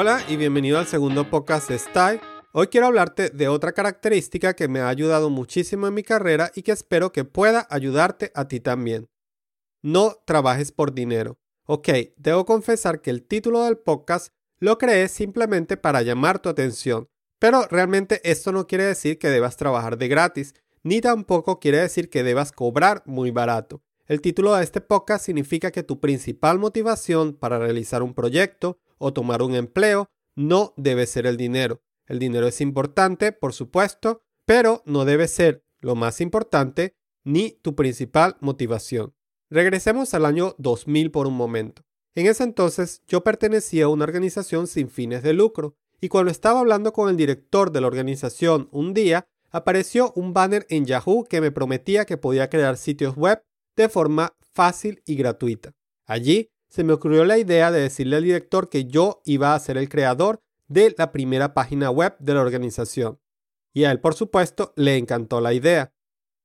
Hola y bienvenido al segundo podcast de Style. Hoy quiero hablarte de otra característica que me ha ayudado muchísimo en mi carrera y que espero que pueda ayudarte a ti también. No trabajes por dinero. Ok, debo confesar que el título del podcast lo creé simplemente para llamar tu atención, pero realmente esto no quiere decir que debas trabajar de gratis, ni tampoco quiere decir que debas cobrar muy barato. El título de este podcast significa que tu principal motivación para realizar un proyecto o tomar un empleo no debe ser el dinero. El dinero es importante, por supuesto, pero no debe ser lo más importante ni tu principal motivación. Regresemos al año 2000 por un momento. En ese entonces yo pertenecía a una organización sin fines de lucro y cuando estaba hablando con el director de la organización un día, apareció un banner en Yahoo que me prometía que podía crear sitios web de forma fácil y gratuita. Allí se me ocurrió la idea de decirle al director que yo iba a ser el creador de la primera página web de la organización. Y a él, por supuesto, le encantó la idea.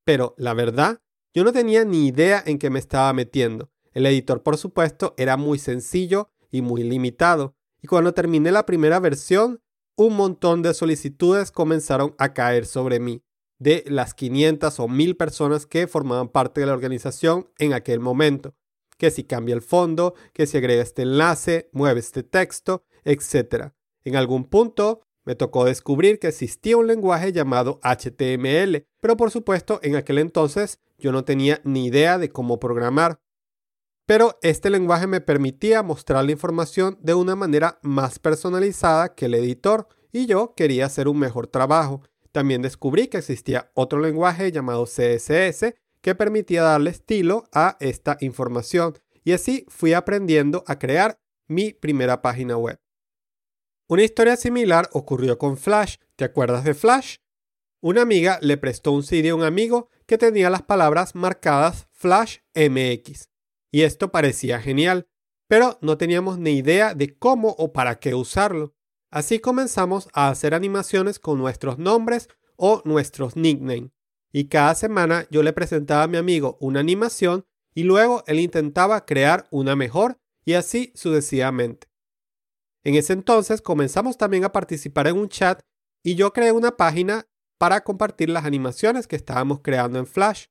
Pero, la verdad, yo no tenía ni idea en qué me estaba metiendo. El editor, por supuesto, era muy sencillo y muy limitado. Y cuando terminé la primera versión, un montón de solicitudes comenzaron a caer sobre mí, de las 500 o 1000 personas que formaban parte de la organización en aquel momento que si cambia el fondo, que si agrega este enlace, mueve este texto, etc. En algún punto me tocó descubrir que existía un lenguaje llamado HTML, pero por supuesto en aquel entonces yo no tenía ni idea de cómo programar. Pero este lenguaje me permitía mostrar la información de una manera más personalizada que el editor y yo quería hacer un mejor trabajo. También descubrí que existía otro lenguaje llamado CSS que permitía darle estilo a esta información y así fui aprendiendo a crear mi primera página web. Una historia similar ocurrió con Flash. ¿Te acuerdas de Flash? Una amiga le prestó un CD a un amigo que tenía las palabras marcadas Flash MX. Y esto parecía genial, pero no teníamos ni idea de cómo o para qué usarlo. Así comenzamos a hacer animaciones con nuestros nombres o nuestros nicknames y cada semana yo le presentaba a mi amigo una animación y luego él intentaba crear una mejor y así sucesivamente. En ese entonces comenzamos también a participar en un chat y yo creé una página para compartir las animaciones que estábamos creando en Flash.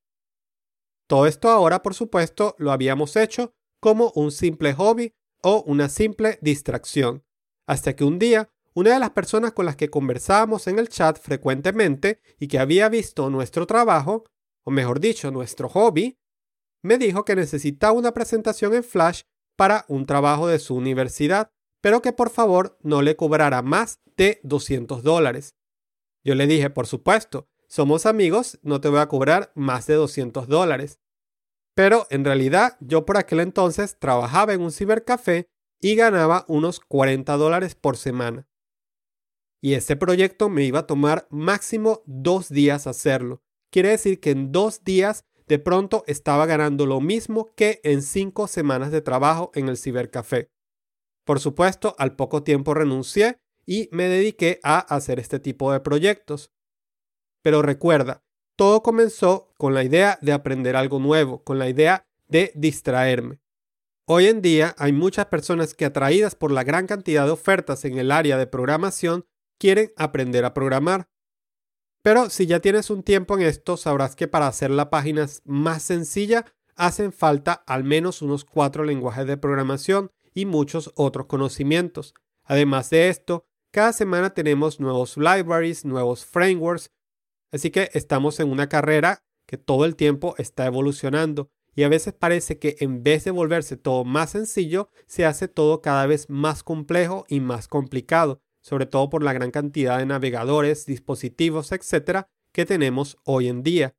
Todo esto ahora, por supuesto, lo habíamos hecho como un simple hobby o una simple distracción, hasta que un día una de las personas con las que conversábamos en el chat frecuentemente y que había visto nuestro trabajo, o mejor dicho, nuestro hobby, me dijo que necesitaba una presentación en Flash para un trabajo de su universidad, pero que por favor no le cobrara más de 200 dólares. Yo le dije, por supuesto, somos amigos, no te voy a cobrar más de 200 dólares. Pero en realidad yo por aquel entonces trabajaba en un cibercafé y ganaba unos 40 dólares por semana y este proyecto me iba a tomar máximo dos días hacerlo. Quiere decir que en dos días de pronto estaba ganando lo mismo que en cinco semanas de trabajo en el cibercafé. Por supuesto, al poco tiempo renuncié y me dediqué a hacer este tipo de proyectos. Pero recuerda, todo comenzó con la idea de aprender algo nuevo, con la idea de distraerme. Hoy en día hay muchas personas que atraídas por la gran cantidad de ofertas en el área de programación quieren aprender a programar. Pero si ya tienes un tiempo en esto, sabrás que para hacer la página más sencilla hacen falta al menos unos cuatro lenguajes de programación y muchos otros conocimientos. Además de esto, cada semana tenemos nuevos libraries, nuevos frameworks, así que estamos en una carrera que todo el tiempo está evolucionando y a veces parece que en vez de volverse todo más sencillo, se hace todo cada vez más complejo y más complicado sobre todo por la gran cantidad de navegadores, dispositivos, etcétera, que tenemos hoy en día.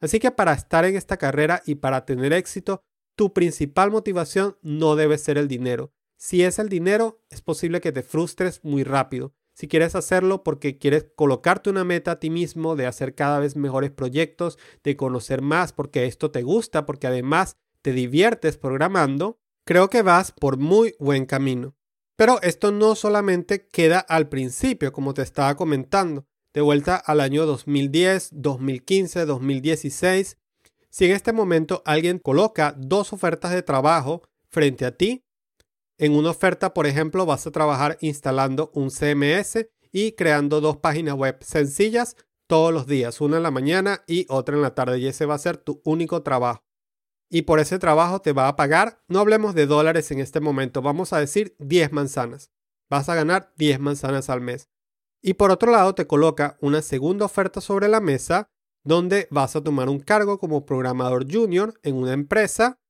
Así que para estar en esta carrera y para tener éxito, tu principal motivación no debe ser el dinero. Si es el dinero, es posible que te frustres muy rápido. Si quieres hacerlo porque quieres colocarte una meta a ti mismo de hacer cada vez mejores proyectos, de conocer más porque esto te gusta, porque además te diviertes programando, creo que vas por muy buen camino. Pero esto no solamente queda al principio, como te estaba comentando, de vuelta al año 2010, 2015, 2016. Si en este momento alguien coloca dos ofertas de trabajo frente a ti, En una oferta, por ejemplo, vas a trabajar instalando un CMS y creando dos páginas web sencillas todos los días, una en la mañana y otra en la tarde, y ese va a ser tu único trabajo. Y por ese trabajo te va a pagar, no hablemos de dólares en este momento, vamos a decir 10 manzanas. Vas a ganar 10 manzanas al mes. Y por otro lado te coloca una segunda oferta sobre la mesa donde vas a tomar un cargo como programador junior en una empresa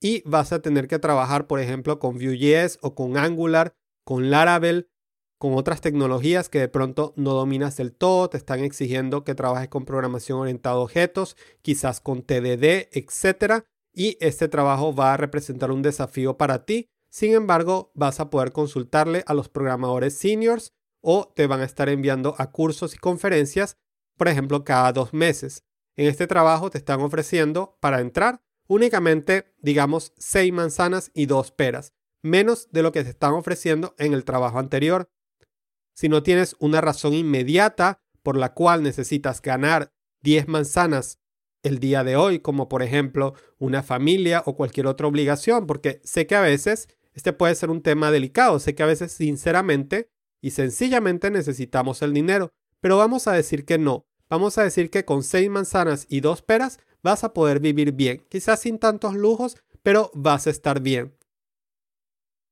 y vas a tener que trabajar, por ejemplo, con Vue.js o con Angular, con Laravel, con otras tecnologías que de pronto no dominas del todo, te están exigiendo que trabajes con programación orientada a objetos, quizás con TDD, etc. Y este trabajo va a representar un desafío para ti. Sin embargo, vas a poder consultarle a los programadores seniors o te van a estar enviando a cursos y conferencias, por ejemplo, cada dos meses. En este trabajo te están ofreciendo para entrar únicamente, digamos, seis manzanas y dos peras, menos de lo que te están ofreciendo en el trabajo anterior. Si no tienes una razón inmediata por la cual necesitas ganar 10 manzanas el día de hoy, como por ejemplo una familia o cualquier otra obligación, porque sé que a veces este puede ser un tema delicado, sé que a veces sinceramente y sencillamente necesitamos el dinero, pero vamos a decir que no, vamos a decir que con seis manzanas y dos peras vas a poder vivir bien, quizás sin tantos lujos, pero vas a estar bien.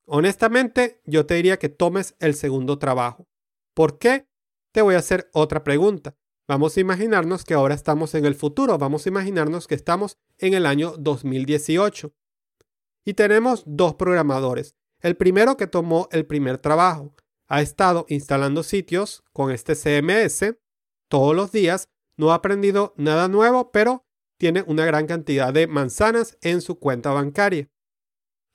Honestamente, yo te diría que tomes el segundo trabajo. ¿Por qué? Te voy a hacer otra pregunta. Vamos a imaginarnos que ahora estamos en el futuro, vamos a imaginarnos que estamos en el año 2018. Y tenemos dos programadores. El primero que tomó el primer trabajo, ha estado instalando sitios con este CMS todos los días, no ha aprendido nada nuevo, pero tiene una gran cantidad de manzanas en su cuenta bancaria.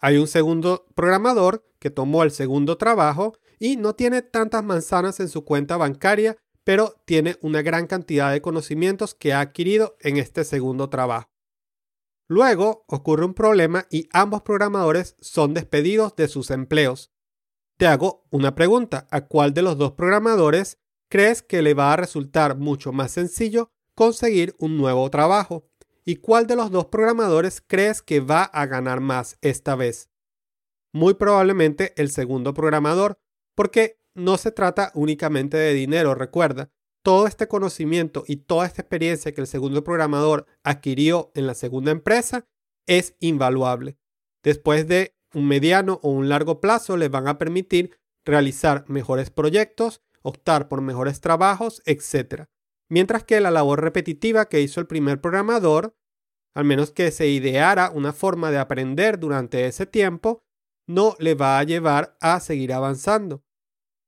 Hay un segundo programador que tomó el segundo trabajo y no tiene tantas manzanas en su cuenta bancaria, pero tiene una gran cantidad de conocimientos que ha adquirido en este segundo trabajo. Luego ocurre un problema y ambos programadores son despedidos de sus empleos. Te hago una pregunta. ¿A cuál de los dos programadores crees que le va a resultar mucho más sencillo conseguir un nuevo trabajo? ¿Y cuál de los dos programadores crees que va a ganar más esta vez? Muy probablemente el segundo programador, porque no se trata únicamente de dinero, recuerda, todo este conocimiento y toda esta experiencia que el segundo programador adquirió en la segunda empresa es invaluable. Después de un mediano o un largo plazo les van a permitir realizar mejores proyectos, optar por mejores trabajos, etc. Mientras que la labor repetitiva que hizo el primer programador, al menos que se ideara una forma de aprender durante ese tiempo, no le va a llevar a seguir avanzando.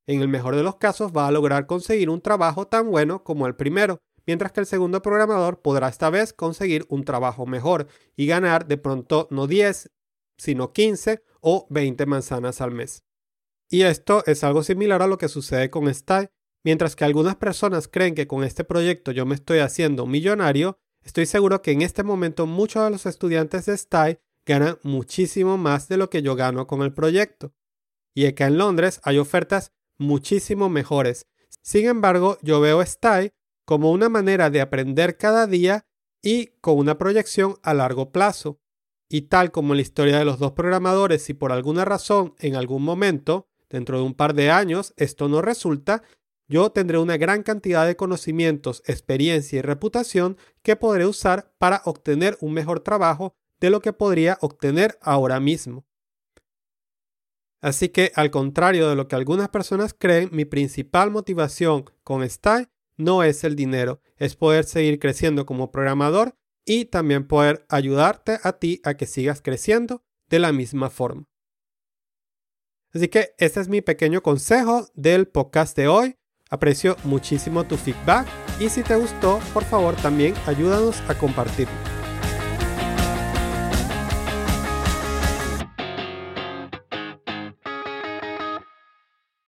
En el mejor de los casos va a lograr conseguir un trabajo tan bueno como el primero, mientras que el segundo programador podrá esta vez conseguir un trabajo mejor y ganar de pronto no 10, sino 15 o 20 manzanas al mes. Y esto es algo similar a lo que sucede con Style. Mientras que algunas personas creen que con este proyecto yo me estoy haciendo millonario, estoy seguro que en este momento muchos de los estudiantes de Style ganan muchísimo más de lo que yo gano con el proyecto. Y acá en Londres hay ofertas muchísimo mejores. Sin embargo, yo veo Style como una manera de aprender cada día y con una proyección a largo plazo. Y tal como la historia de los dos programadores, si por alguna razón, en algún momento, dentro de un par de años, esto no resulta, yo tendré una gran cantidad de conocimientos, experiencia y reputación que podré usar para obtener un mejor trabajo de lo que podría obtener ahora mismo. Así que, al contrario de lo que algunas personas creen, mi principal motivación con Style no es el dinero, es poder seguir creciendo como programador y también poder ayudarte a ti a que sigas creciendo de la misma forma. Así que este es mi pequeño consejo del podcast de hoy. Aprecio muchísimo tu feedback y si te gustó, por favor también ayúdanos a compartirlo.